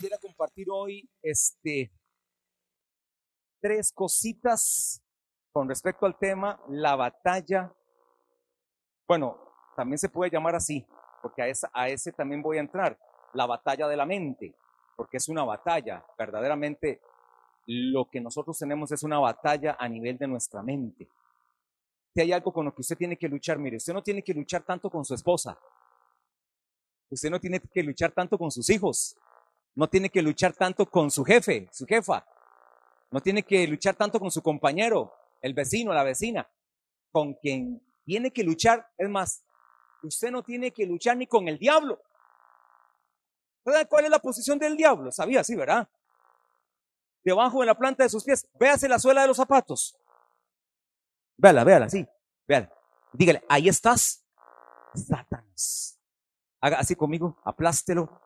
quisiera compartir hoy este, tres cositas con respecto al tema, la batalla. Bueno, también se puede llamar así, porque a, esa, a ese también voy a entrar, la batalla de la mente, porque es una batalla, verdaderamente lo que nosotros tenemos es una batalla a nivel de nuestra mente. Si hay algo con lo que usted tiene que luchar, mire, usted no tiene que luchar tanto con su esposa, usted no tiene que luchar tanto con sus hijos, no tiene que luchar tanto con su jefe, su jefa. No tiene que luchar tanto con su compañero, el vecino, la vecina. Con quien tiene que luchar, es más, usted no tiene que luchar ni con el diablo. ¿Sabe cuál es la posición del diablo? Sabía, sí, ¿verdad? Debajo de la planta de sus pies. Véase la suela de los zapatos. Véala, véala, sí. Véala. Dígale, ahí estás, Satanás. Haga así conmigo, aplástelo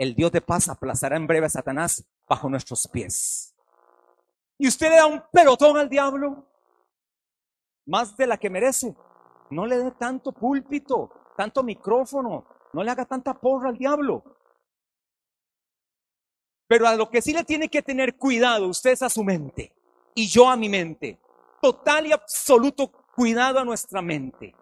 el Dios de paz aplazará en breve a Satanás bajo nuestros pies. Y usted le da un pelotón al diablo, más de la que merece. No le dé tanto púlpito, tanto micrófono, no le haga tanta porra al diablo. Pero a lo que sí le tiene que tener cuidado usted es a su mente y yo a mi mente. Total y absoluto cuidado a nuestra mente.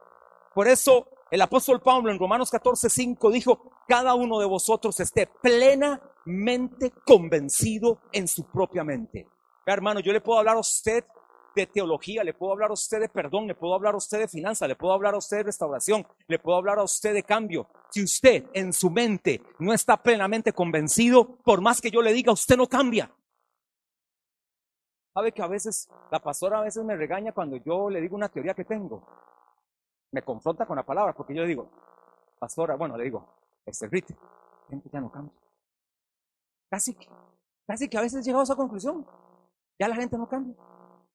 Por eso el apóstol Pablo en Romanos 14, 5 dijo, cada uno de vosotros esté plenamente convencido en su propia mente. hermano, yo le puedo hablar a usted de teología, le puedo hablar a usted de perdón, le puedo hablar a usted de finanzas, le puedo hablar a usted de restauración, le puedo hablar a usted de cambio. Si usted en su mente no está plenamente convencido, por más que yo le diga, usted no cambia. Sabe que a veces, la pastora a veces me regaña cuando yo le digo una teoría que tengo me confronta con la palabra, porque yo le digo, pastora, bueno, le digo, este Rite, gente ya no cambia. Casi que, casi que a veces llegamos a esa conclusión, ya la gente no cambia.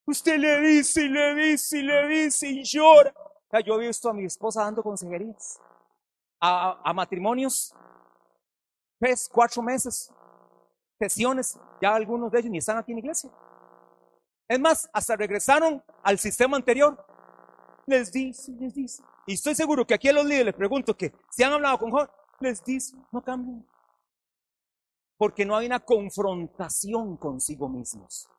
Usted le dice y le dice y le dice y llora. Ya, yo he visto a mi esposa dando consejerías a, a matrimonios, tres, cuatro meses, sesiones, ya algunos de ellos ni están aquí en iglesia. Es más, hasta regresaron al sistema anterior les dice, les dice. Y estoy seguro que aquí a los líderes les pregunto que si han hablado con Juan, les dice, no cambian. Porque no hay una confrontación consigo mismos.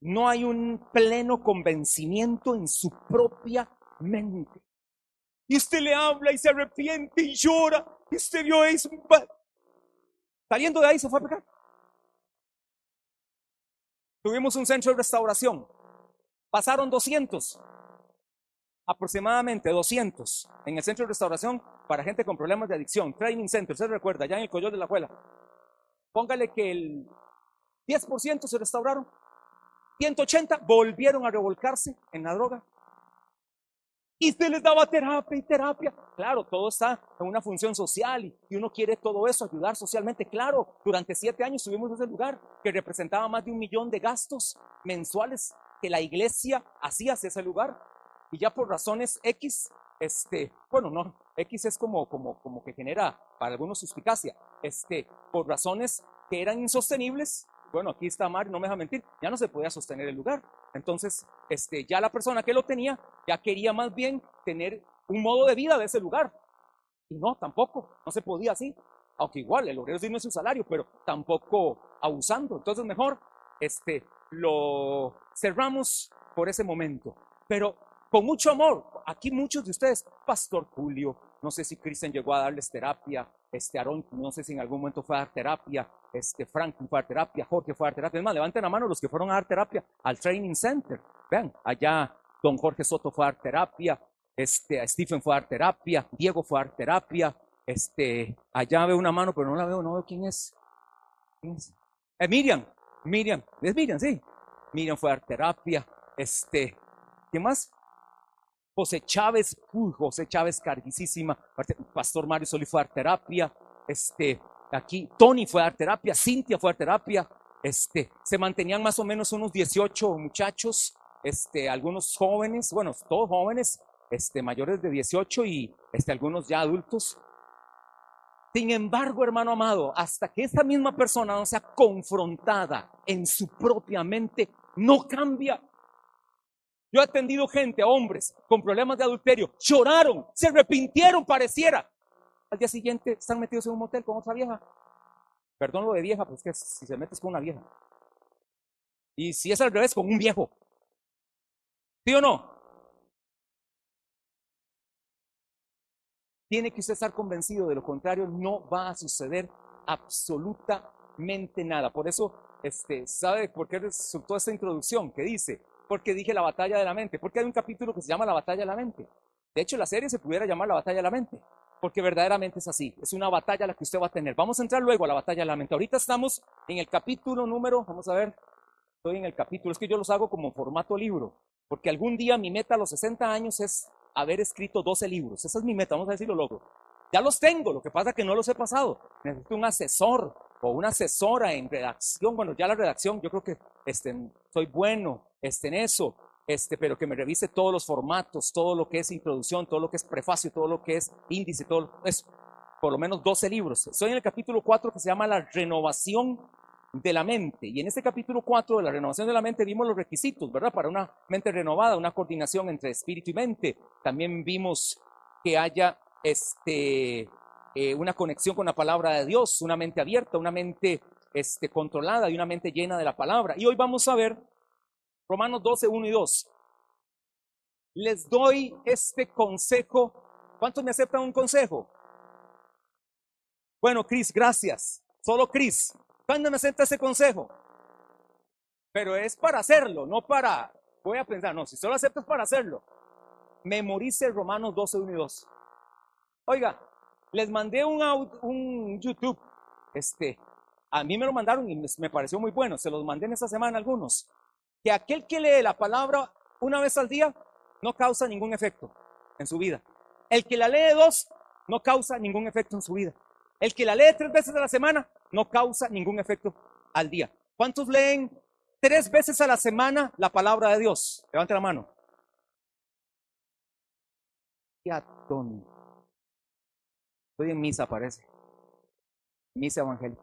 No hay un pleno convencimiento en su propia mente. Y usted le habla y se arrepiente y llora. Y usted vio eso. Saliendo de ahí se fue a pecar. Tuvimos un centro de restauración. Pasaron 200 aproximadamente 200 en el centro de restauración para gente con problemas de adicción, training center, se recuerda, ya en el Coyol de la Juela. Póngale que el 10% se restauraron, 180 volvieron a revolcarse en la droga. Y se les daba terapia y terapia. Claro, todo está en una función social y, y uno quiere todo eso, ayudar socialmente. Claro, durante siete años estuvimos en ese lugar que representaba más de un millón de gastos mensuales que la iglesia hacía hacia ese lugar y ya por razones X, este, bueno, no, X es como, como, como que genera para algunos suspicacia, este, por razones que eran insostenibles, bueno, aquí está Mario, no me deja mentir, ya no se podía sostener el lugar. Entonces, este, ya la persona que lo tenía ya quería más bien tener un modo de vida de ese lugar. Y no, tampoco, no se podía así. Aunque igual, el obrero sí no es su salario, pero tampoco abusando. Entonces, mejor, este, lo cerramos por ese momento. Pero con mucho amor. Aquí muchos de ustedes, Pastor Julio, no sé si Cristian llegó a darles terapia, este Aarón, no sé si en algún momento fue a dar terapia, este Frank fue a dar terapia, Jorge fue a dar terapia. Es más, levanten la mano los que fueron a dar terapia al Training Center. Vean, allá don Jorge Soto fue a dar terapia, este, Stephen fue a dar terapia, Diego fue a dar terapia, este, allá veo una mano, pero no la veo, no veo quién es. ¿Quién es? Eh, Miriam, Miriam, es Miriam, sí. Miriam fue a dar terapia, este, ¿qué más? José Chávez, José Chávez carguísima, Pastor Mario Solí fue a dar terapia, este, aquí Tony fue a dar terapia, Cintia fue a terapia, este, se mantenían más o menos unos 18 muchachos, este, algunos jóvenes, bueno, todos jóvenes, este, mayores de 18 y este, algunos ya adultos. Sin embargo, hermano amado, hasta que esa misma persona no sea confrontada en su propia mente, no cambia. Yo he atendido gente, hombres, con problemas de adulterio, lloraron, se arrepintieron, pareciera. Al día siguiente están metidos en un motel con otra vieja. Perdón lo de vieja, pues que si se metes con una vieja. Y si es al revés, con un viejo. ¿Sí o no? Tiene que usted estar convencido, de lo contrario no va a suceder absolutamente nada. Por eso, este, ¿sabe por qué resultó esta introducción que dice? Porque dije la batalla de la mente. Porque hay un capítulo que se llama la batalla de la mente. De hecho, la serie se pudiera llamar la batalla de la mente. Porque verdaderamente es así. Es una batalla la que usted va a tener. Vamos a entrar luego a la batalla de la mente. Ahorita estamos en el capítulo número, vamos a ver, estoy en el capítulo, es que yo los hago como formato libro. Porque algún día mi meta a los 60 años es haber escrito 12 libros. Esa es mi meta, vamos a ver si lo logro. Ya los tengo, lo que pasa es que no los he pasado. Necesito un asesor o una asesora en redacción. Bueno, ya la redacción, yo creo que este, soy bueno este, en eso, este, pero que me revise todos los formatos, todo lo que es introducción, todo lo que es prefacio, todo lo que es índice, todo eso. Por lo menos 12 libros. Estoy en el capítulo 4 que se llama La renovación de la mente. Y en este capítulo 4 de la renovación de la mente vimos los requisitos, ¿verdad? Para una mente renovada, una coordinación entre espíritu y mente. También vimos que haya este, eh, una conexión con la palabra de Dios, una mente abierta, una mente este, controlada y una mente llena de la palabra. Y hoy vamos a ver Romanos 12, 1 y 2. Les doy este consejo. ¿Cuántos me aceptan un consejo? Bueno, Cris, gracias. Solo Cris. ¿Cuándo me acepta ese consejo? Pero es para hacerlo, no para, voy a pensar, no, si solo aceptas para hacerlo, memorice Romanos 12, 1 y 2. Oiga, les mandé un, un YouTube, este, a mí me lo mandaron y me pareció muy bueno, se los mandé en esta semana algunos, que aquel que lee la palabra una vez al día no causa ningún efecto en su vida. El que la lee dos no causa ningún efecto en su vida. El que la lee tres veces a la semana no causa ningún efecto al día. ¿Cuántos leen tres veces a la semana la palabra de Dios? Levante la mano. Ya, Estoy en misa, parece. Misa evangélica.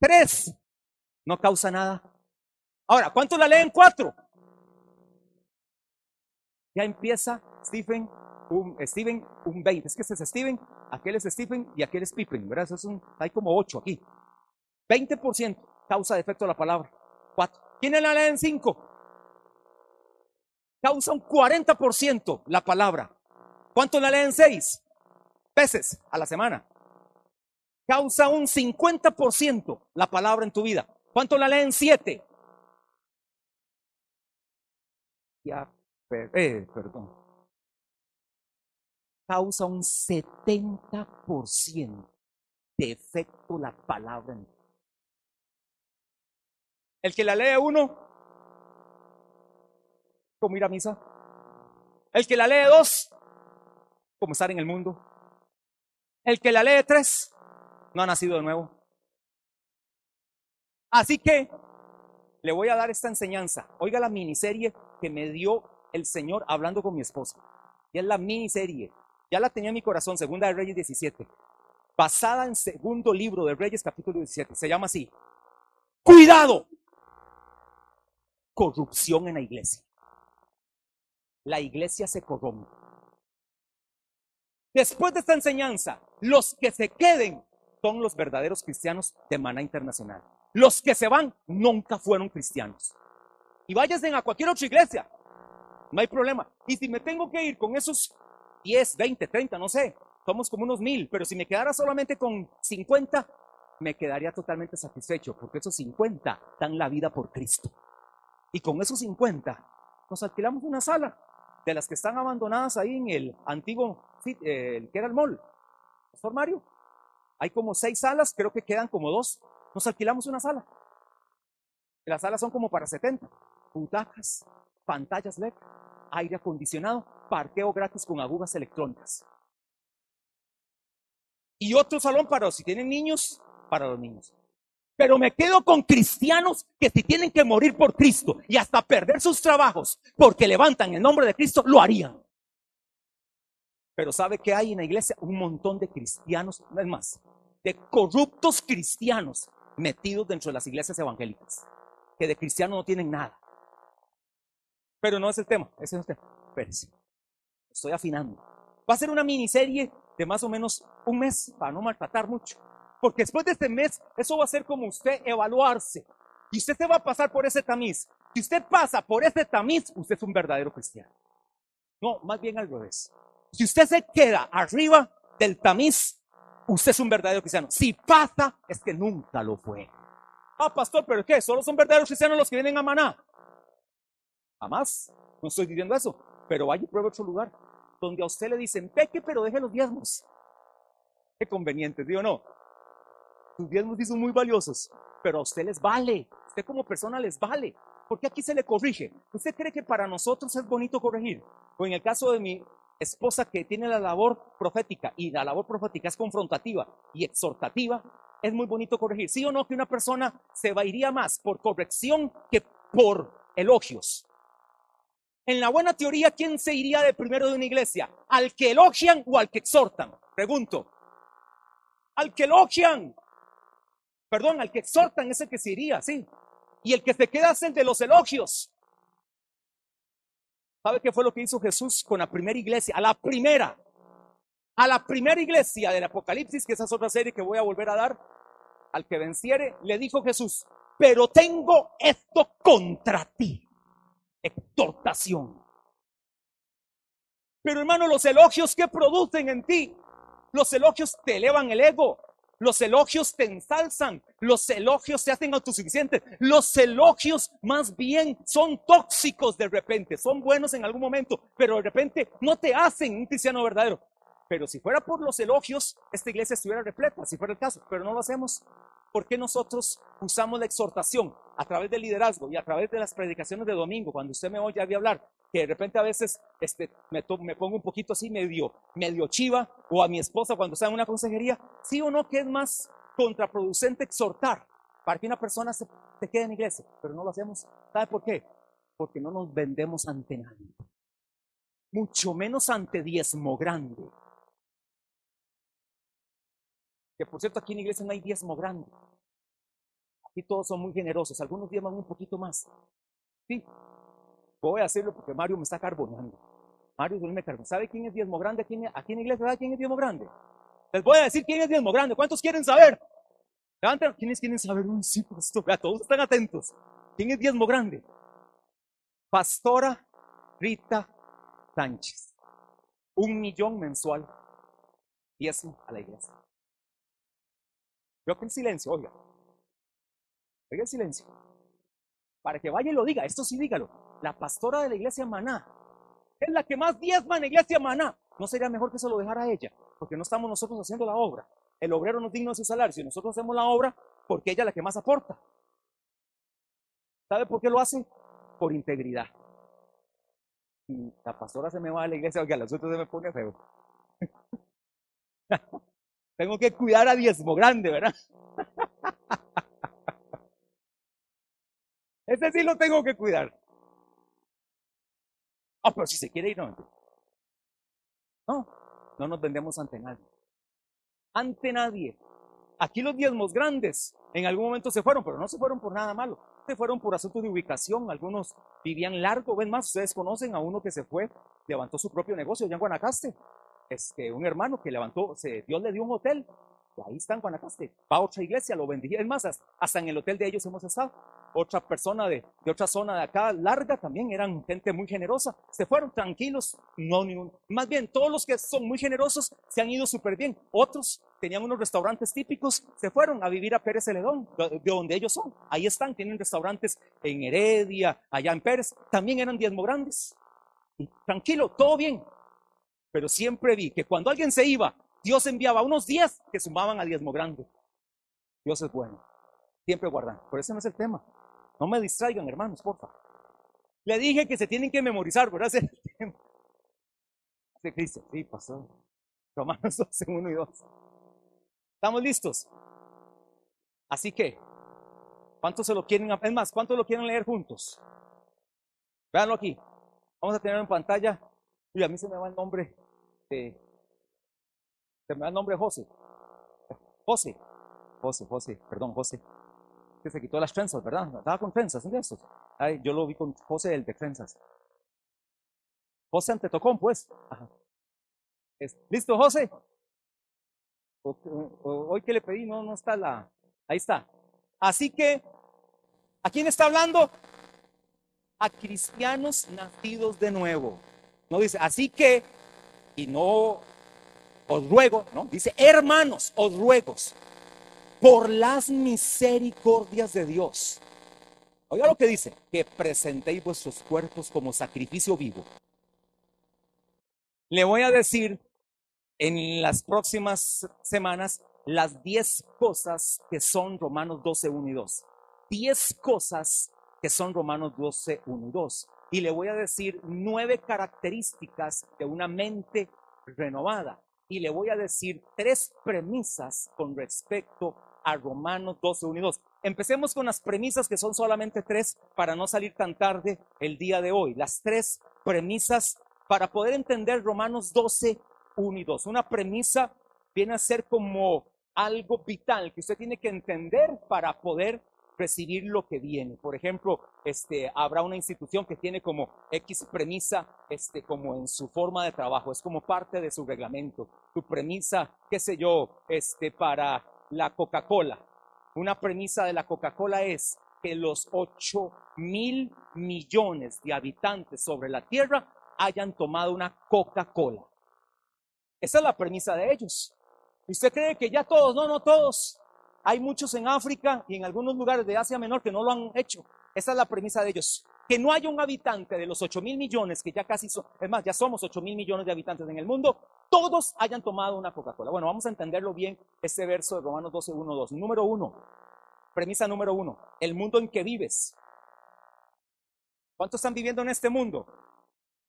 Tres. No causa nada. Ahora, ¿cuántos la leen? Cuatro. Ya empieza Stephen un, Steven, un 20. Es que este es Steven, aquel es Stephen y aquel es Pippen, ¿verdad? Hay como 8 aquí. 20% causa defecto de la palabra. 4. ¿Quiénes la leen 5? Causa un 40% la palabra. ¿Cuánto la leen 6? Veces a la semana. Causa un 50% la palabra en tu vida. ¿Cuánto la leen 7? Eh, perdón causa un 70% de efecto la palabra El que la lee uno, como ir a misa. El que la lee dos, como estar en el mundo. El que la lee tres, no ha nacido de nuevo. Así que le voy a dar esta enseñanza. Oiga la miniserie que me dio el Señor hablando con mi esposa. Y es la miniserie ya la tenía en mi corazón, segunda de Reyes 17, basada en segundo libro de Reyes capítulo 17. Se llama así. Cuidado. Corrupción en la iglesia. La iglesia se corrompe. Después de esta enseñanza, los que se queden son los verdaderos cristianos de Mana Internacional. Los que se van nunca fueron cristianos. Y váyanse a cualquier otra iglesia. No hay problema. Y si me tengo que ir con esos 10, 20, 30, no sé, somos como unos mil, pero si me quedara solamente con 50, me quedaría totalmente satisfecho, porque esos 50 dan la vida por Cristo. Y con esos 50 nos alquilamos una sala de las que están abandonadas ahí en el antiguo, eh, el que era el mall. Pastor Mario, hay como seis salas, creo que quedan como dos. Nos alquilamos una sala. Las salas son como para 70. Butacas, pantallas LED, aire acondicionado, parqueo gratis con agujas electrónicas. Y otro salón para si tienen niños, para los niños. Pero me quedo con cristianos que si tienen que morir por Cristo y hasta perder sus trabajos porque levantan el nombre de Cristo, lo harían. Pero ¿sabe que hay en la iglesia? Un montón de cristianos, no es más, de corruptos cristianos metidos dentro de las iglesias evangélicas, que de cristianos no tienen nada. Pero no es el tema, ese no es el tema. Espérense estoy afinando. Va a ser una miniserie de más o menos un mes para no maltratar mucho. porque después de este mes, eso va a ser como usted evaluarse. Y usted se va a pasar por ese tamiz. Si usted pasa por ese tamiz, usted es un verdadero cristiano. No, más bien al revés. Si usted se queda arriba del tamiz, usted es un verdadero cristiano. Si pasa, es que nunca lo fue. Ah, pastor, pero ¿qué? ¿Solo son verdaderos cristianos los que vienen a Maná? Jamás. No estoy diciendo eso. Pero vaya y pruebe otro lugar donde a usted le dicen, peque, pero deje los diezmos. Qué conveniente, digo no. Sus diezmos son muy valiosos, pero a usted les vale. Usted como persona les vale. Porque aquí se le corrige. ¿Usted cree que para nosotros es bonito corregir? O en el caso de mi esposa que tiene la labor profética y la labor profética es confrontativa y exhortativa, es muy bonito corregir. ¿Sí o no que una persona se va iría más por corrección que por elogios? En la buena teoría, ¿quién se iría de primero de una iglesia? ¿Al que elogian o al que exhortan? Pregunto. Al que elogian. Perdón, al que exhortan es el que se iría, sí. Y el que se queda es el de los elogios. ¿Sabe qué fue lo que hizo Jesús con la primera iglesia? A la primera. A la primera iglesia del Apocalipsis, que esa es otra serie que voy a volver a dar. Al que venciere, le dijo Jesús, pero tengo esto contra ti exhortación. Pero hermano, los elogios que producen en ti, los elogios te elevan el ego, los elogios te ensalzan, los elogios te hacen autosuficientes, los elogios más bien son tóxicos de repente, son buenos en algún momento, pero de repente no te hacen un cristiano verdadero. Pero si fuera por los elogios, esta iglesia estuviera repleta, si fuera el caso, pero no lo hacemos. ¿Por qué nosotros usamos la exhortación a través del liderazgo y a través de las predicaciones de domingo? Cuando usted me oye a hablar, que de repente a veces este, me, pongo un poquito así medio, medio chiva, o a mi esposa cuando está en una consejería, sí o no que es más contraproducente exhortar para que una persona se, quede en iglesia, pero no lo hacemos. ¿Sabe por qué? Porque no nos vendemos ante nadie, mucho menos ante diezmo grande por cierto, aquí en la iglesia no hay diezmo grande. Aquí todos son muy generosos. Algunos diezman un poquito más. Sí. Voy a hacerlo porque Mario me está carbonando. Mario me carbonando. ¿Sabe quién es diezmo grande aquí en, aquí iglesia? ¿Sabe quién es diezmo grande? Les voy a decir quién es diezmo grande. ¿Cuántos quieren saber? Levanten. ¿Quiénes quieren saber? Uy, sí, pastor. todos están atentos. ¿Quién es diezmo grande? Pastora Rita Sánchez. Un millón mensual. Diezmo a la iglesia. Veo que el silencio, oiga. Oiga el silencio. Para que vaya y lo diga, esto sí dígalo. La pastora de la iglesia Maná es la que más diezma en la iglesia Maná. ¿No sería mejor que se lo dejara a ella? Porque no estamos nosotros haciendo la obra. El obrero no es digno de su salario. Si nosotros hacemos la obra, porque ella es la que más aporta. ¿Sabe por qué lo hace? Por integridad. Y la pastora se me va a la iglesia, oiga, los otros se me pone feo. Tengo que cuidar a diezmo grande, ¿verdad? Ese sí lo tengo que cuidar. Ah, pero si se quiere ir, no. No, no nos vendemos ante nadie. Ante nadie. Aquí los diezmos grandes en algún momento se fueron, pero no se fueron por nada malo. Se fueron por asuntos de ubicación. Algunos vivían largo. Ven más, ustedes conocen a uno que se fue, levantó su propio negocio allá en Guanacaste este, un hermano que levantó, se, Dios le dio un hotel, y ahí está en Guanacaste, va a otra iglesia, lo bendiga, es más, hasta en el hotel de ellos hemos estado. Otra persona de, de otra zona de acá, larga, también eran gente muy generosa, se fueron tranquilos, no ningún, más bien todos los que son muy generosos se han ido súper bien, otros tenían unos restaurantes típicos, se fueron a vivir a Pérez Celedón, de donde ellos son, ahí están, tienen restaurantes en Heredia, allá en Pérez, también eran diezmo grandes, tranquilo, todo bien, pero siempre vi que cuando alguien se iba, Dios enviaba unos días que sumaban a diezmo grande. Dios es bueno. Siempre guardan. Pero ese no es el tema. No me distraigan, hermanos, porfa. Le dije que se tienen que memorizar, ¿verdad? Ese es el tema. De Cristo. Sí, pasó. Romanos 12, 1 y 2. ¿Estamos listos? Así que, ¿cuántos se lo quieren? Es más, ¿cuántos lo quieren leer juntos? Véanlo aquí. Vamos a tener en pantalla. Y a mí se me va el nombre se me da el nombre José. José. José, José, perdón, José. Que se quitó las trenzas, ¿verdad? Estaba con trenzas. Ay, yo lo vi con José, el de trenzas. José Antetocón, pues. ¿Listo, José? hoy que le pedí, no, no está la, ahí está. Así que, ¿a quién está hablando? A cristianos nacidos de nuevo. No dice, así que, y no os ruego, ¿no? Dice, hermanos, os ruego, por las misericordias de Dios. Oiga lo que dice, que presentéis vuestros cuerpos como sacrificio vivo. Le voy a decir en las próximas semanas las 10 cosas que son Romanos 12, 1 y 2. 10 cosas que son Romanos 12, 1 y 2. Y le voy a decir nueve características de una mente renovada. Y le voy a decir tres premisas con respecto a Romanos 12, 1 y 2. Empecemos con las premisas que son solamente tres para no salir tan tarde el día de hoy. Las tres premisas para poder entender Romanos 12, 1 y 2. Una premisa viene a ser como algo vital que usted tiene que entender para poder recibir lo que viene. Por ejemplo, este, habrá una institución que tiene como X premisa, este, como en su forma de trabajo, es como parte de su reglamento. Tu premisa, qué sé yo, este, para la Coca-Cola. Una premisa de la Coca-Cola es que los 8 mil millones de habitantes sobre la Tierra hayan tomado una Coca-Cola. Esa es la premisa de ellos. ¿Y usted cree que ya todos? No, no todos. Hay muchos en África y en algunos lugares de Asia Menor que no lo han hecho. Esa es la premisa de ellos. Que no haya un habitante de los 8 mil millones, que ya casi son, es más, ya somos 8 mil millones de habitantes en el mundo, todos hayan tomado una Coca-Cola. Bueno, vamos a entenderlo bien, este verso de Romanos 12, 1, 2. Número uno, premisa número uno, el mundo en que vives. ¿Cuántos están viviendo en este mundo?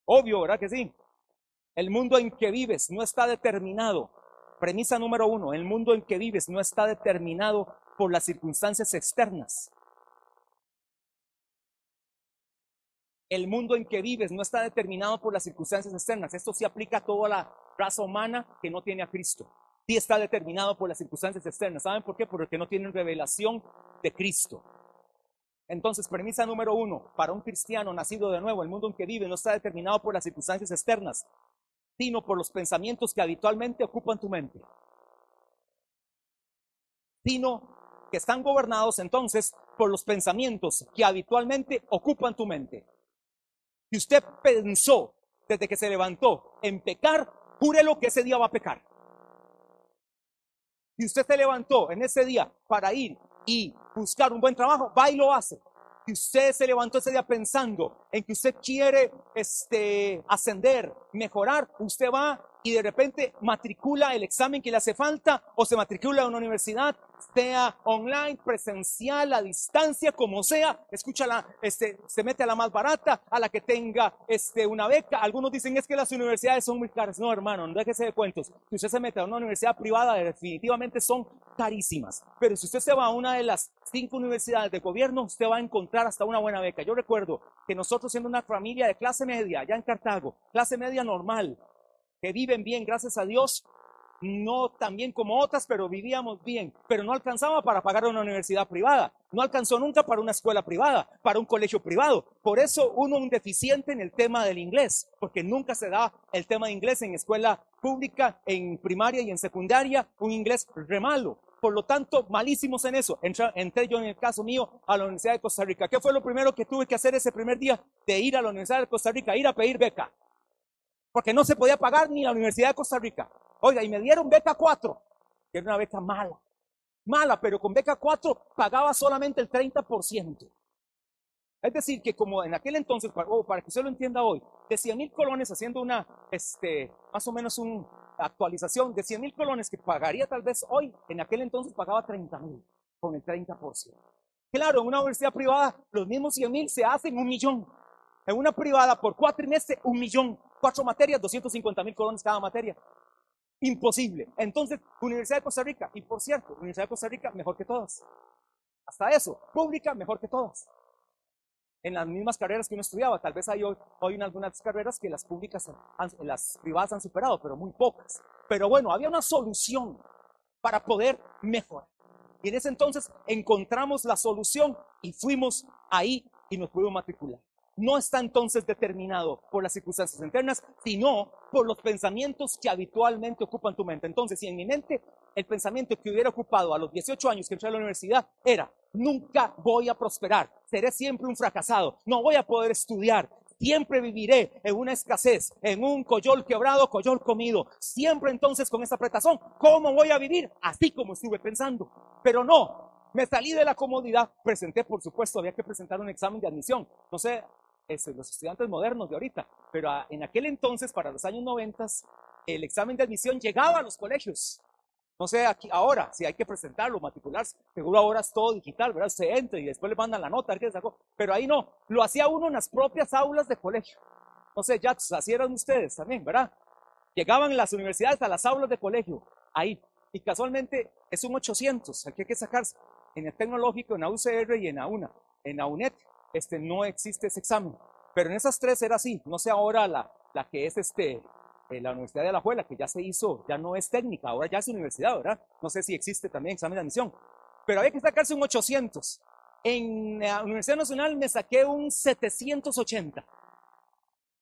Obvio, ¿verdad que sí? El mundo en que vives no está determinado. Premisa número uno, el mundo en que vives no está determinado por las circunstancias externas. El mundo en que vives no está determinado por las circunstancias externas. Esto se aplica a toda la raza humana que no tiene a Cristo. Sí está determinado por las circunstancias externas. ¿Saben por qué? Porque no tienen revelación de Cristo. Entonces, premisa número uno, para un cristiano nacido de nuevo, el mundo en que vive no está determinado por las circunstancias externas, sino por los pensamientos que habitualmente ocupan tu mente. Sino que están gobernados entonces por los pensamientos que habitualmente ocupan tu mente. Si usted pensó desde que se levantó en pecar, júrelo que ese día va a pecar. Si usted se levantó en ese día para ir y buscar un buen trabajo, va y lo hace. Si usted se levantó ese día pensando en que usted quiere este, ascender, mejorar, usted va y de repente matricula el examen que le hace falta o se matricula a una universidad sea online, presencial, a distancia, como sea, escúchala, este, se mete a la más barata, a la que tenga este, una beca. Algunos dicen es que las universidades son muy caras. No, hermano, no déjese de cuentos. Si usted se mete a una universidad privada, definitivamente son carísimas. Pero si usted se va a una de las cinco universidades de gobierno, usted va a encontrar hasta una buena beca. Yo recuerdo que nosotros siendo una familia de clase media, allá en Cartago, clase media normal, que viven bien, gracias a Dios, no tan bien como otras, pero vivíamos bien, pero no alcanzaba para pagar una universidad privada, no alcanzó nunca para una escuela privada, para un colegio privado. Por eso uno un deficiente en el tema del inglés, porque nunca se da el tema de inglés en escuela pública, en primaria y en secundaria, un inglés re malo. Por lo tanto, malísimos en eso. Entré, entré yo en el caso mío a la Universidad de Costa Rica. ¿Qué fue lo primero que tuve que hacer ese primer día de ir a la Universidad de Costa Rica? Ir a pedir beca. Porque no se podía pagar ni la Universidad de Costa Rica. Oiga, y me dieron beca 4, que era una beca mala. Mala, pero con beca 4 pagaba solamente el 30%. Es decir, que como en aquel entonces, para, oh, para que usted lo entienda hoy, de 100 mil colones, haciendo una, este, más o menos una actualización, de 100 mil colones que pagaría tal vez hoy, en aquel entonces pagaba 30 mil, con el 30%. Claro, en una universidad privada, los mismos 100 mil se hacen un millón. En una privada, por cuatrimestre, un millón. Cuatro materias, 250 mil colones cada materia. Imposible. Entonces, Universidad de Costa Rica, y por cierto, Universidad de Costa Rica mejor que todas. Hasta eso, pública mejor que todas. En las mismas carreras que uno estudiaba, tal vez hay hoy, hoy en algunas carreras que las públicas, las privadas han superado, pero muy pocas. Pero bueno, había una solución para poder mejorar. Y en ese entonces encontramos la solución y fuimos ahí y nos pudimos matricular no está entonces determinado por las circunstancias internas, sino por los pensamientos que habitualmente ocupan tu mente. Entonces, si en mi mente el pensamiento que hubiera ocupado a los 18 años que entré a la universidad era, nunca voy a prosperar, seré siempre un fracasado, no voy a poder estudiar, siempre viviré en una escasez, en un coyol quebrado, coyol comido, siempre entonces con esa apretazón. ¿Cómo voy a vivir? Así como estuve pensando. Pero no, me salí de la comodidad, presenté, por supuesto, había que presentar un examen de admisión. No sé, este, los estudiantes modernos de ahorita, pero en aquel entonces, para los años 90, el examen de admisión llegaba a los colegios. No sé, aquí, ahora, si hay que presentarlo, matricularse, seguro ahora es todo digital, ¿verdad? Se entra y después le mandan la nota, qué sacó. Pero ahí no, lo hacía uno en las propias aulas de colegio. No sé, ya así eran ustedes también, ¿verdad? Llegaban las universidades a las aulas de colegio, ahí. Y casualmente es un 800, aquí hay que sacarse. En el tecnológico, en la UCR y en la UNA. En la UNED, este, no existe ese examen. Pero en esas tres era así. No sé ahora la, la que es este, eh, la Universidad de La Juela, que ya se hizo, ya no es técnica, ahora ya es universidad, ¿verdad? No sé si existe también examen de admisión, pero había que sacarse un 800. En la Universidad Nacional me saqué un 780.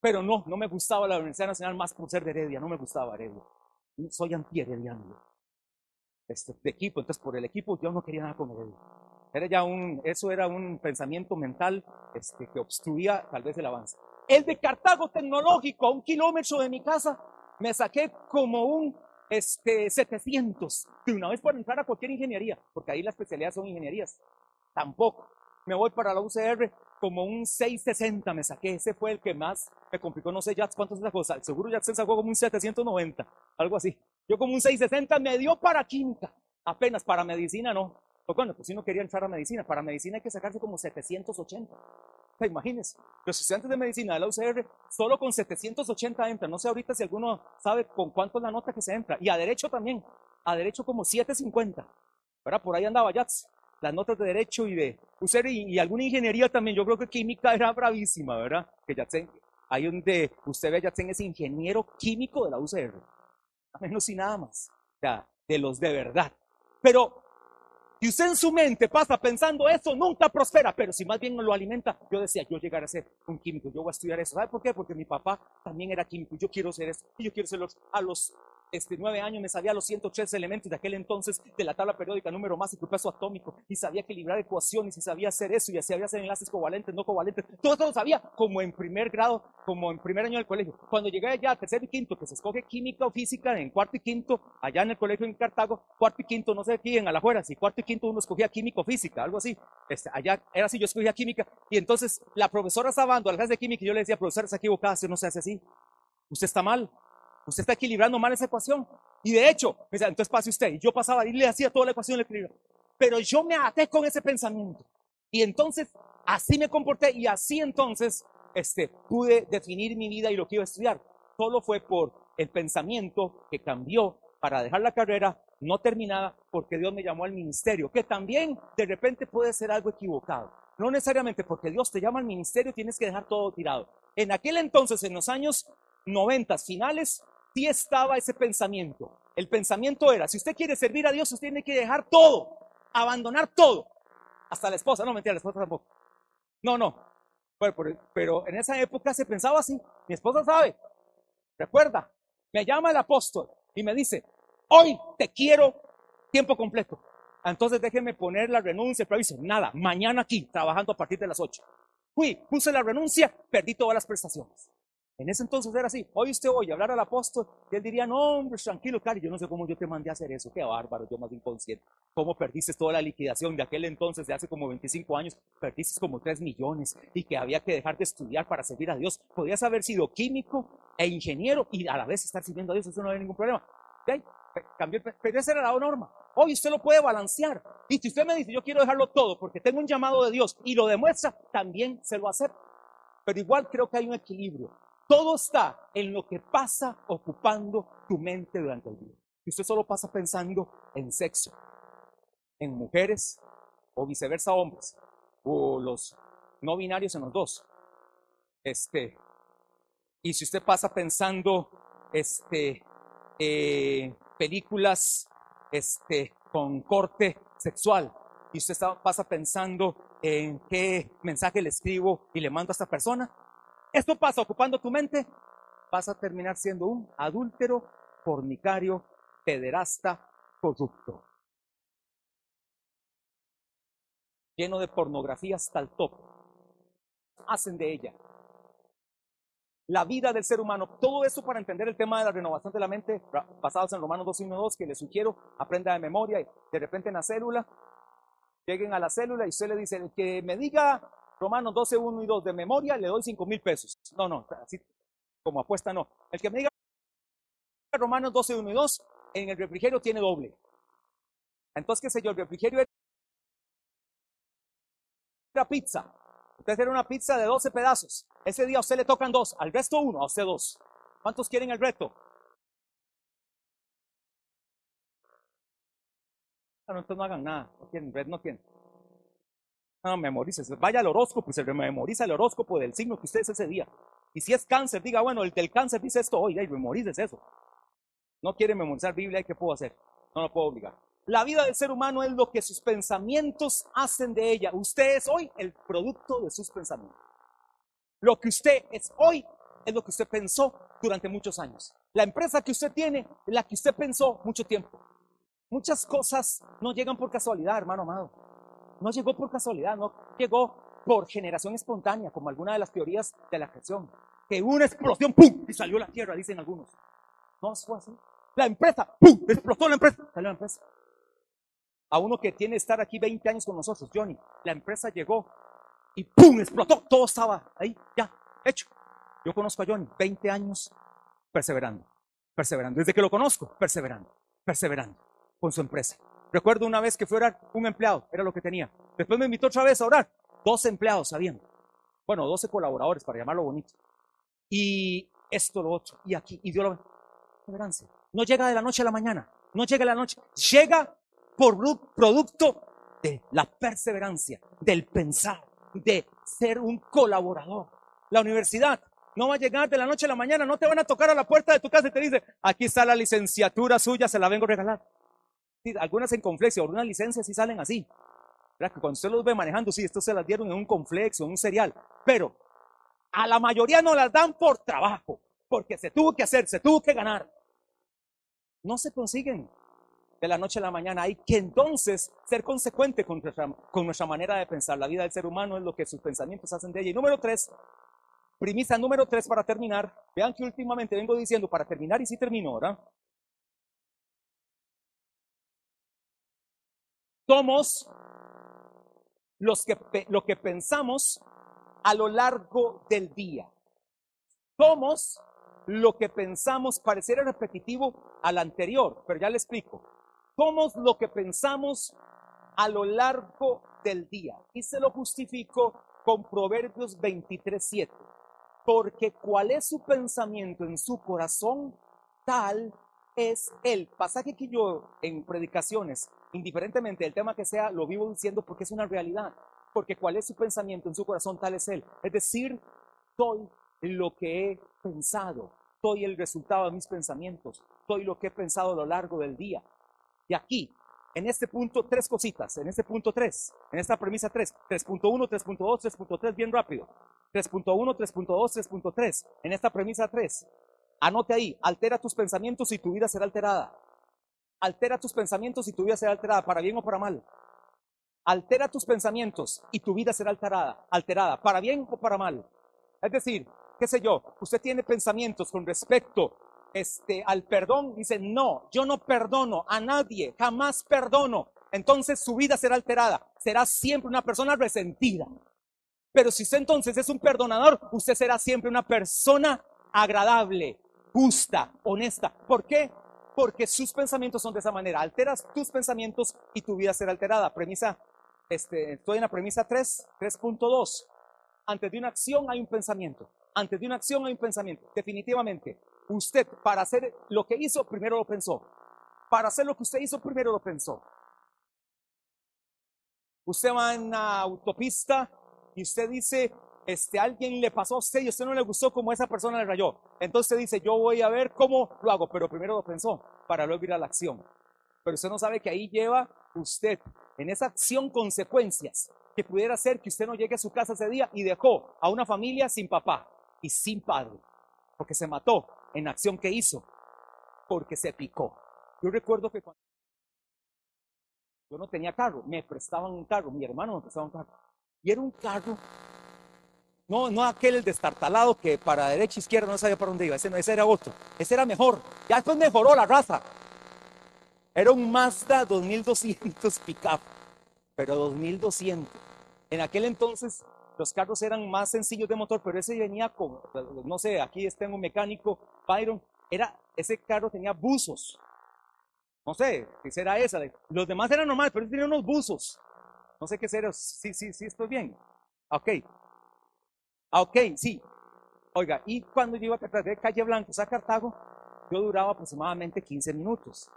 Pero no, no me gustaba la Universidad Nacional más por ser de Heredia, no me gustaba Heredia. Soy anti-herediano. Este, de equipo, entonces por el equipo yo no quería nada con Heredia. Era ya un, eso era un pensamiento mental este, que obstruía tal vez el avance. El de Cartago tecnológico, a un kilómetro de mi casa, me saqué como un este, 700 de una vez por entrar a cualquier ingeniería, porque ahí las especialidades son ingenierías. Tampoco. Me voy para la UCR como un 660 me saqué. Ese fue el que más me complicó. No sé ya cuánto se sacó. Seguro ya se sacó como un 790, algo así. Yo como un 660 me dio para química. Apenas para medicina no. Pues bueno, pues si no quería entrar a medicina, para medicina hay que sacarse como 780. Imagínense, los estudiantes de medicina de la UCR solo con 780 entran. No sé ahorita si alguno sabe con cuánto es la nota que se entra. Y a derecho también. A derecho como 750. ¿Verdad? Por ahí andaba ya las notas de derecho y de UCR y, alguna ingeniería también. Yo creo que química era bravísima, ¿verdad? Que Yatsen, ahí donde usted ve a Yatsen es ingeniero químico de la UCR. A menos y nada más. O sea, de los de verdad. Pero y usted en su mente pasa pensando eso, nunca prospera, pero si más bien lo alimenta, yo decía, yo llegaré a ser un químico, yo voy a estudiar eso. ¿Sabe por qué? Porque mi papá también era químico, yo quiero ser eso, y yo quiero ser los, a los este, nueve años me sabía los 103 elementos de aquel entonces de la tabla periódica, número másico y peso atómico, y sabía equilibrar ecuaciones, y sabía hacer eso, y sabía hacer enlaces covalentes, no covalentes, todo eso lo sabía como en primer grado, como en primer año del colegio. Cuando llegué allá a tercero y quinto, que se escoge química o física en cuarto y quinto, allá en el colegio en Cartago, cuarto y quinto, no sé aquí en Alajuela, si cuarto y quinto uno escogía química o física, algo así. Este, allá era así, yo escogía química, y entonces la profesora estaba dando al de química, y yo le decía, profesora, se equivocada, si no se hace así. Usted está mal. Usted está equilibrando mal esa ecuación. Y de hecho, entonces pase usted. Y yo pasaba y le hacía toda la ecuación le equilibrio. Pero yo me até con ese pensamiento. Y entonces, así me comporté y así entonces este, pude definir mi vida y lo que iba a estudiar. Solo fue por el pensamiento que cambió para dejar la carrera no terminada porque Dios me llamó al ministerio, que también de repente puede ser algo equivocado. No necesariamente porque Dios te llama al ministerio tienes que dejar todo tirado. En aquel entonces, en los años 90 finales, sí estaba ese pensamiento. El pensamiento era, si usted quiere servir a Dios, usted tiene que dejar todo, abandonar todo. Hasta la esposa, no mentira, la esposa tampoco. No, no. Pero, pero en esa época se pensaba así. Mi esposa sabe. Recuerda, me llama el apóstol y me dice, hoy te quiero tiempo completo. Entonces déjeme poner la renuncia, pero dice, nada, mañana aquí, trabajando a partir de las 8. Fui, puse la renuncia, perdí todas las prestaciones. En ese entonces era así. Hoy usted oye hablar al apóstol y él diría, no, hombre, tranquilo, Cari, yo no sé cómo yo te mandé a hacer eso. Qué bárbaro, yo más inconsciente. ¿Cómo perdiste toda la liquidación de aquel entonces, de hace como 25 años? Perdiste como 3 millones y que había que dejar de estudiar para servir a Dios. Podías haber sido químico e ingeniero y a la vez estar sirviendo a Dios. Eso no había ningún problema. cambió, pero esa era la norma. Hoy usted lo puede balancear. Y si usted me dice, yo quiero dejarlo todo porque tengo un llamado de Dios y lo demuestra, también se lo acepto. Pero igual creo que hay un equilibrio. Todo está en lo que pasa ocupando tu mente durante el día. Si usted solo pasa pensando en sexo, en mujeres o viceversa hombres, o los no binarios en los dos. Este, y si usted pasa pensando este, eh, películas este, con corte sexual, y usted pasa pensando en qué mensaje le escribo y le mando a esta persona, esto pasa ocupando tu mente, vas a terminar siendo un adúltero, fornicario, pederasta, corrupto. Lleno de pornografía hasta el top. Hacen de ella la vida del ser humano. Todo eso para entender el tema de la renovación de la mente, basados en Romanos 2 y 1, 2, que les sugiero, aprenda de memoria y de repente en la célula, lleguen a la célula y usted le dice, el que me diga Romanos 12, 1 y 2 de memoria, le doy 5 mil pesos. No, no, así como apuesta no. El que me diga Romanos 12, 1 y 2, en el refrigerio tiene doble. Entonces, qué sé yo, el refrigerio era pizza. Usted quiere una pizza de 12 pedazos. Ese día a usted le tocan dos, al resto uno, a usted dos. ¿Cuántos quieren el reto? No, entonces no hagan nada. No quieren, no quieren. No, memorice. Vaya al horóscopo y se memoriza el horóscopo del signo que usted es ese día. Y si es cáncer, diga, bueno, el del cáncer dice esto hoy, y memorices eso. No quiere memorizar Biblia, ¿qué puedo hacer? No lo puedo obligar. La vida del ser humano es lo que sus pensamientos hacen de ella. Usted es hoy el producto de sus pensamientos. Lo que usted es hoy es lo que usted pensó durante muchos años. La empresa que usted tiene es la que usted pensó mucho tiempo. Muchas cosas no llegan por casualidad, hermano amado. No llegó por casualidad, no llegó por generación espontánea, como alguna de las teorías de la creación. Que una explosión, ¡pum! y salió la tierra, dicen algunos. No, fue así. La empresa, ¡pum! explotó la empresa, salió la empresa a uno que tiene que estar aquí 20 años con nosotros, Johnny. La empresa llegó y ¡pum! explotó. Todo estaba ahí, ya, hecho. Yo conozco a Johnny, 20 años perseverando, perseverando. Desde que lo conozco, perseverando, perseverando con su empresa. Recuerdo una vez que fue a orar un empleado, era lo que tenía. Después me invitó otra vez a orar. 12 empleados habían. Bueno, 12 colaboradores, para llamarlo bonito. Y esto, lo otro, y aquí, y Dios lo ve. No llega de la noche a la mañana, no llega de la noche, llega por producto de la perseverancia, del pensar, de ser un colaborador. La universidad no va a llegar de la noche a la mañana, no te van a tocar a la puerta de tu casa y te dice, aquí está la licenciatura suya, se la vengo a regalar. Algunas en conflexio, algunas licencias sí salen así. Que cuando usted los ve manejando, sí, esto se las dieron en un conflexo, en un serial, pero a la mayoría no las dan por trabajo, porque se tuvo que hacer, se tuvo que ganar. No se consiguen de la noche a la mañana. Hay que entonces ser consecuente con nuestra, con nuestra manera de pensar. La vida del ser humano es lo que sus pensamientos hacen de ella. Y número tres, premisa número tres para terminar. Vean que últimamente vengo diciendo para terminar y sí termino, ¿verdad? Somos los que, lo que pensamos a lo largo del día. Somos lo que pensamos, pareciera repetitivo al anterior, pero ya le explico. Somos lo que pensamos a lo largo del día. Y se lo justifico con Proverbios 23.7. Porque cuál es su pensamiento en su corazón, tal es el pasaje que yo en predicaciones, indiferentemente del tema que sea, lo vivo diciendo porque es una realidad. Porque cuál es su pensamiento en su corazón, tal es él. Es decir, soy lo que he pensado, soy el resultado de mis pensamientos, soy lo que he pensado a lo largo del día. Y aquí, en este punto, tres cositas. En este punto tres, en esta premisa tres. 3.1, 3.2, 3.3, bien rápido. 3.1, 3.2, 3.3. En esta premisa tres. Anote ahí, altera tus pensamientos y tu vida será alterada. Altera tus pensamientos y tu vida será alterada, para bien o para mal. Altera tus pensamientos y tu vida será alterada, alterada, para bien o para mal. Es decir, qué sé yo, usted tiene pensamientos con respecto este, al perdón, dice, no, yo no perdono a nadie, jamás perdono. Entonces su vida será alterada, será siempre una persona resentida. Pero si usted entonces es un perdonador, usted será siempre una persona agradable, justa, honesta. ¿Por qué? Porque sus pensamientos son de esa manera. Alteras tus pensamientos y tu vida será alterada. Premisa, este, estoy en la premisa 3, 3.2. Antes de una acción hay un pensamiento. Antes de una acción hay un pensamiento. Definitivamente, Usted, para hacer lo que hizo, primero lo pensó. Para hacer lo que usted hizo, primero lo pensó. Usted va en la autopista y usted dice, este, alguien le pasó a usted y a usted no le gustó como esa persona le rayó. Entonces dice, yo voy a ver cómo lo hago, pero primero lo pensó para luego ir a la acción. Pero usted no sabe que ahí lleva usted en esa acción consecuencias que pudiera ser que usted no llegue a su casa ese día y dejó a una familia sin papá y sin padre, porque se mató en acción que hizo, porque se picó. Yo recuerdo que cuando... Yo no tenía carro, me prestaban un carro, mi hermano me prestaba un carro. Y era un carro, no, no aquel el destartalado que para derecha e izquierda no sabía para dónde iba, ese, no, ese era otro, ese era mejor. Ya después mejoró la raza. Era un Mazda 2200 pickup, pero 2200. En aquel entonces los carros eran más sencillos de motor, pero ese venía con, no sé, aquí tengo un mecánico, Byron, era, ese carro tenía buzos. No sé qué será esa. Los demás eran normales, pero tenía unos buzos. No sé qué será. Sí, sí, sí, estoy bien. Ok. Ah, ok, sí. Oiga, y cuando yo iba a de Calle Blanco a Cartago, yo duraba aproximadamente 15 minutos.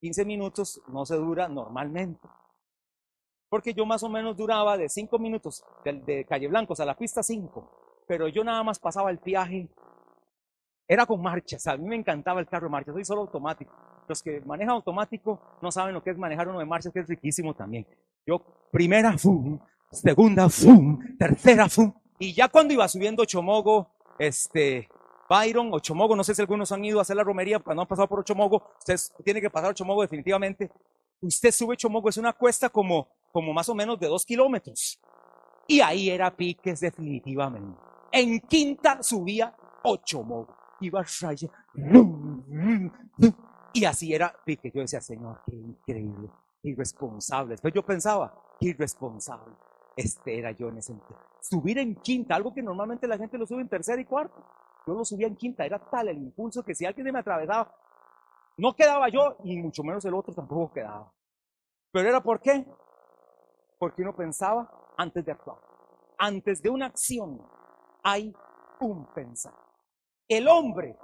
15 minutos no se dura normalmente. Porque yo más o menos duraba de 5 minutos de, Calle Blanco a la pista 5. Pero yo nada más pasaba el viaje. Era con marchas. A mí me encantaba el carro de marcha. Soy solo automático. Los que manejan automático no saben lo que es manejar uno de marcha, que es riquísimo también. Yo, primera, fum, segunda, fum, tercera. Y ya cuando iba subiendo Chomogo, este, Byron o Chomogo, no sé si algunos han ido a hacer la romería cuando han pasado por Chomogo, usted tiene que pasar Chomogo definitivamente. Usted sube Chomogo, es una cuesta como, como más o menos de dos kilómetros. Y ahí era piques definitivamente. En quinta subía Ochomogo. Iba raya. Y así era que yo decía, Señor, qué increíble, irresponsable. Después yo pensaba, irresponsable. Este era yo en ese momento. Subir en quinta, algo que normalmente la gente lo sube en tercera y cuarta. Yo lo subía en quinta, era tal el impulso que si alguien me atravesaba, no quedaba yo y mucho menos el otro tampoco quedaba. Pero era por qué? Porque uno pensaba antes de actuar. Antes de una acción hay un pensar. El hombre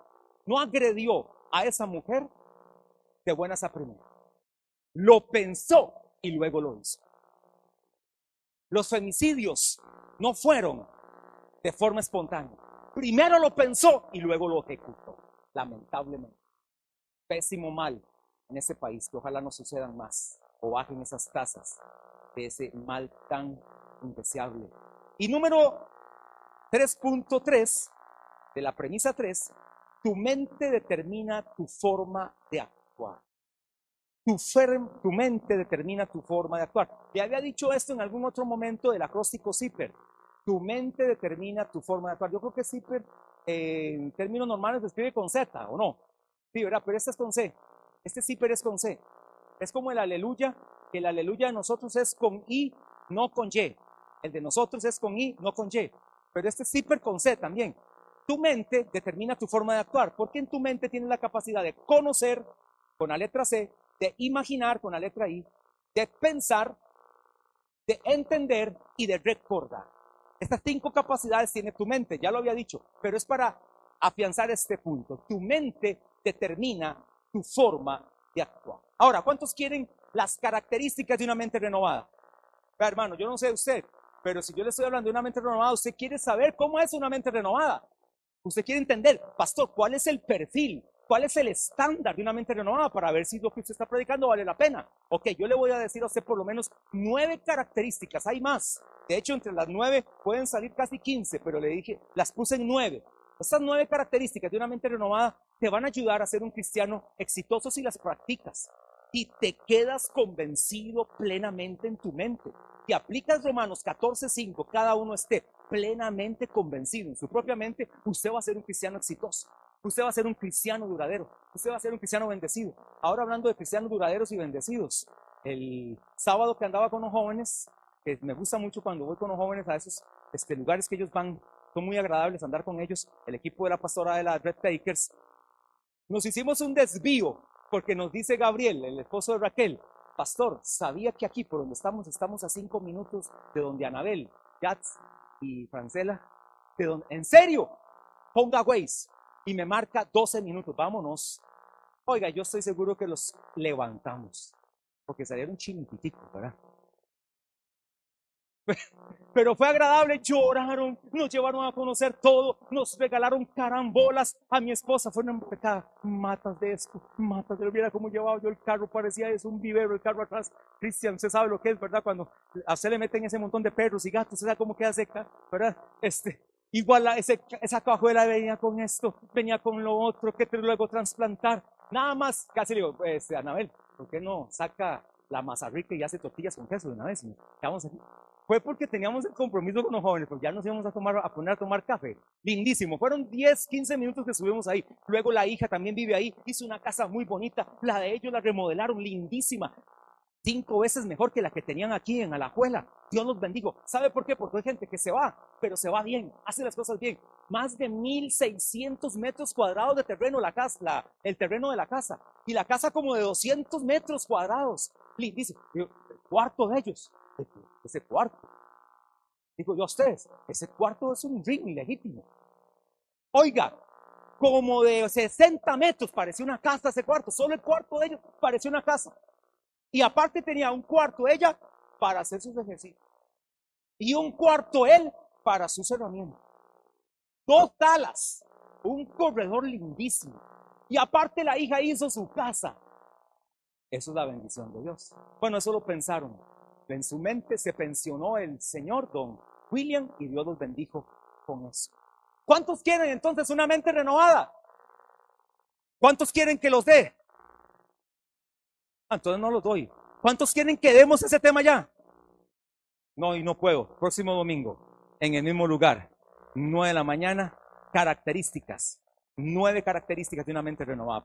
no agredió a esa mujer de buenas a primeras. Lo pensó y luego lo hizo. Los femicidios no fueron de forma espontánea. Primero lo pensó y luego lo ejecutó. Lamentablemente. Pésimo mal en ese país, que ojalá no sucedan más o bajen esas tasas de ese mal tan indeseable. Y número 3.3 de la premisa 3, tu mente determina tu forma de actuar. Tu, tu mente determina tu forma de actuar. Le había dicho esto en algún otro momento del acróstico Zipper. Tu mente determina tu forma de actuar. Yo creo que Zipper en términos normales se escribe con Z, ¿o no? Sí, ¿verdad? Pero este es con C. Este Zipper es con C. Es como el aleluya, que el aleluya de nosotros es con I, no con Y. El de nosotros es con I, no con Y. Pero este Zipper con C también. Tu mente determina tu forma de actuar, porque en tu mente tienes la capacidad de conocer, con la letra C, de imaginar con la letra I, de pensar, de entender y de recordar. Estas cinco capacidades tiene tu mente, ya lo había dicho, pero es para afianzar este punto. Tu mente determina tu forma de actuar. Ahora, ¿cuántos quieren las características de una mente renovada? hermano, yo no sé usted, pero si yo le estoy hablando de una mente renovada, usted quiere saber cómo es una mente renovada. Usted quiere entender, pastor, cuál es el perfil ¿Cuál es el estándar de una mente renovada para ver si lo que usted está predicando vale la pena? Ok, yo le voy a decir a usted por lo menos nueve características, hay más. De hecho, entre las nueve pueden salir casi quince, pero le dije, las puse en nueve. Estas nueve características de una mente renovada te van a ayudar a ser un cristiano exitoso si las practicas y te quedas convencido plenamente en tu mente. Y aplicas Romanos 14:5, cada uno esté plenamente convencido en su propia mente, usted va a ser un cristiano exitoso. Usted va a ser un cristiano duradero. Usted va a ser un cristiano bendecido. Ahora hablando de cristianos duraderos y bendecidos. El sábado que andaba con los jóvenes, que me gusta mucho cuando voy con los jóvenes a esos este, lugares que ellos van, son muy agradables andar con ellos. El equipo de la pastora de la Red Takers. Nos hicimos un desvío porque nos dice Gabriel, el esposo de Raquel, pastor, sabía que aquí por donde estamos, estamos a cinco minutos de donde Anabel, Yats y Francela, de donde, en serio, ponga Waze, y me marca 12 minutos, vámonos. Oiga, yo estoy seguro que los levantamos, porque salieron chinititicos, ¿verdad? Pero fue agradable, lloraron, nos llevaron a conocer todo, nos regalaron carambolas a mi esposa, fue una matas de esto, matas de lo, mira cómo llevaba yo el carro, parecía es un vivero el carro atrás. Cristian, usted sabe lo que es, ¿verdad? Cuando a usted le meten ese montón de perros y gatos, ¿usted sabe cómo queda seca, ¿verdad? Este, Igual ese, esa cajuela venía con esto, venía con lo otro, que te luego trasplantar. Nada más, casi le digo, pues, Anabel, ¿por qué no saca la masa rica y hace tortillas con queso de una vez. Estamos aquí. Fue porque teníamos el compromiso con los jóvenes, porque ya nos íbamos a, tomar, a poner a tomar café. Lindísimo. Fueron 10, 15 minutos que estuvimos ahí. Luego la hija también vive ahí. Hizo una casa muy bonita. La de ellos la remodelaron, lindísima. Cinco veces mejor que la que tenían aquí en Alajuela. Dios los bendigo. ¿Sabe por qué? Porque hay gente que se va, pero se va bien, hace las cosas bien. Más de 1.600 metros cuadrados de terreno la casa, el terreno de la casa. Y la casa como de 200 metros cuadrados. Lindísimo. El cuarto de ellos ese cuarto. Digo yo a ustedes, ese cuarto es un ring ilegítimo. Oiga, como de 60 metros parecía una casa ese cuarto, solo el cuarto de ellos parecía una casa. Y aparte tenía un cuarto ella para hacer sus ejercicios. Y un cuarto él para sus herramientas. Dos talas, un corredor lindísimo. Y aparte la hija hizo su casa. Eso es la bendición de Dios. Bueno, eso lo pensaron. En su mente se pensionó el señor Don William y Dios los bendijo con eso. ¿Cuántos quieren entonces una mente renovada? ¿Cuántos quieren que los dé? Entonces no los doy. ¿Cuántos quieren que demos ese tema ya? No, y no puedo. Próximo domingo, en el mismo lugar, nueve de la mañana, características, nueve características de una mente renovada.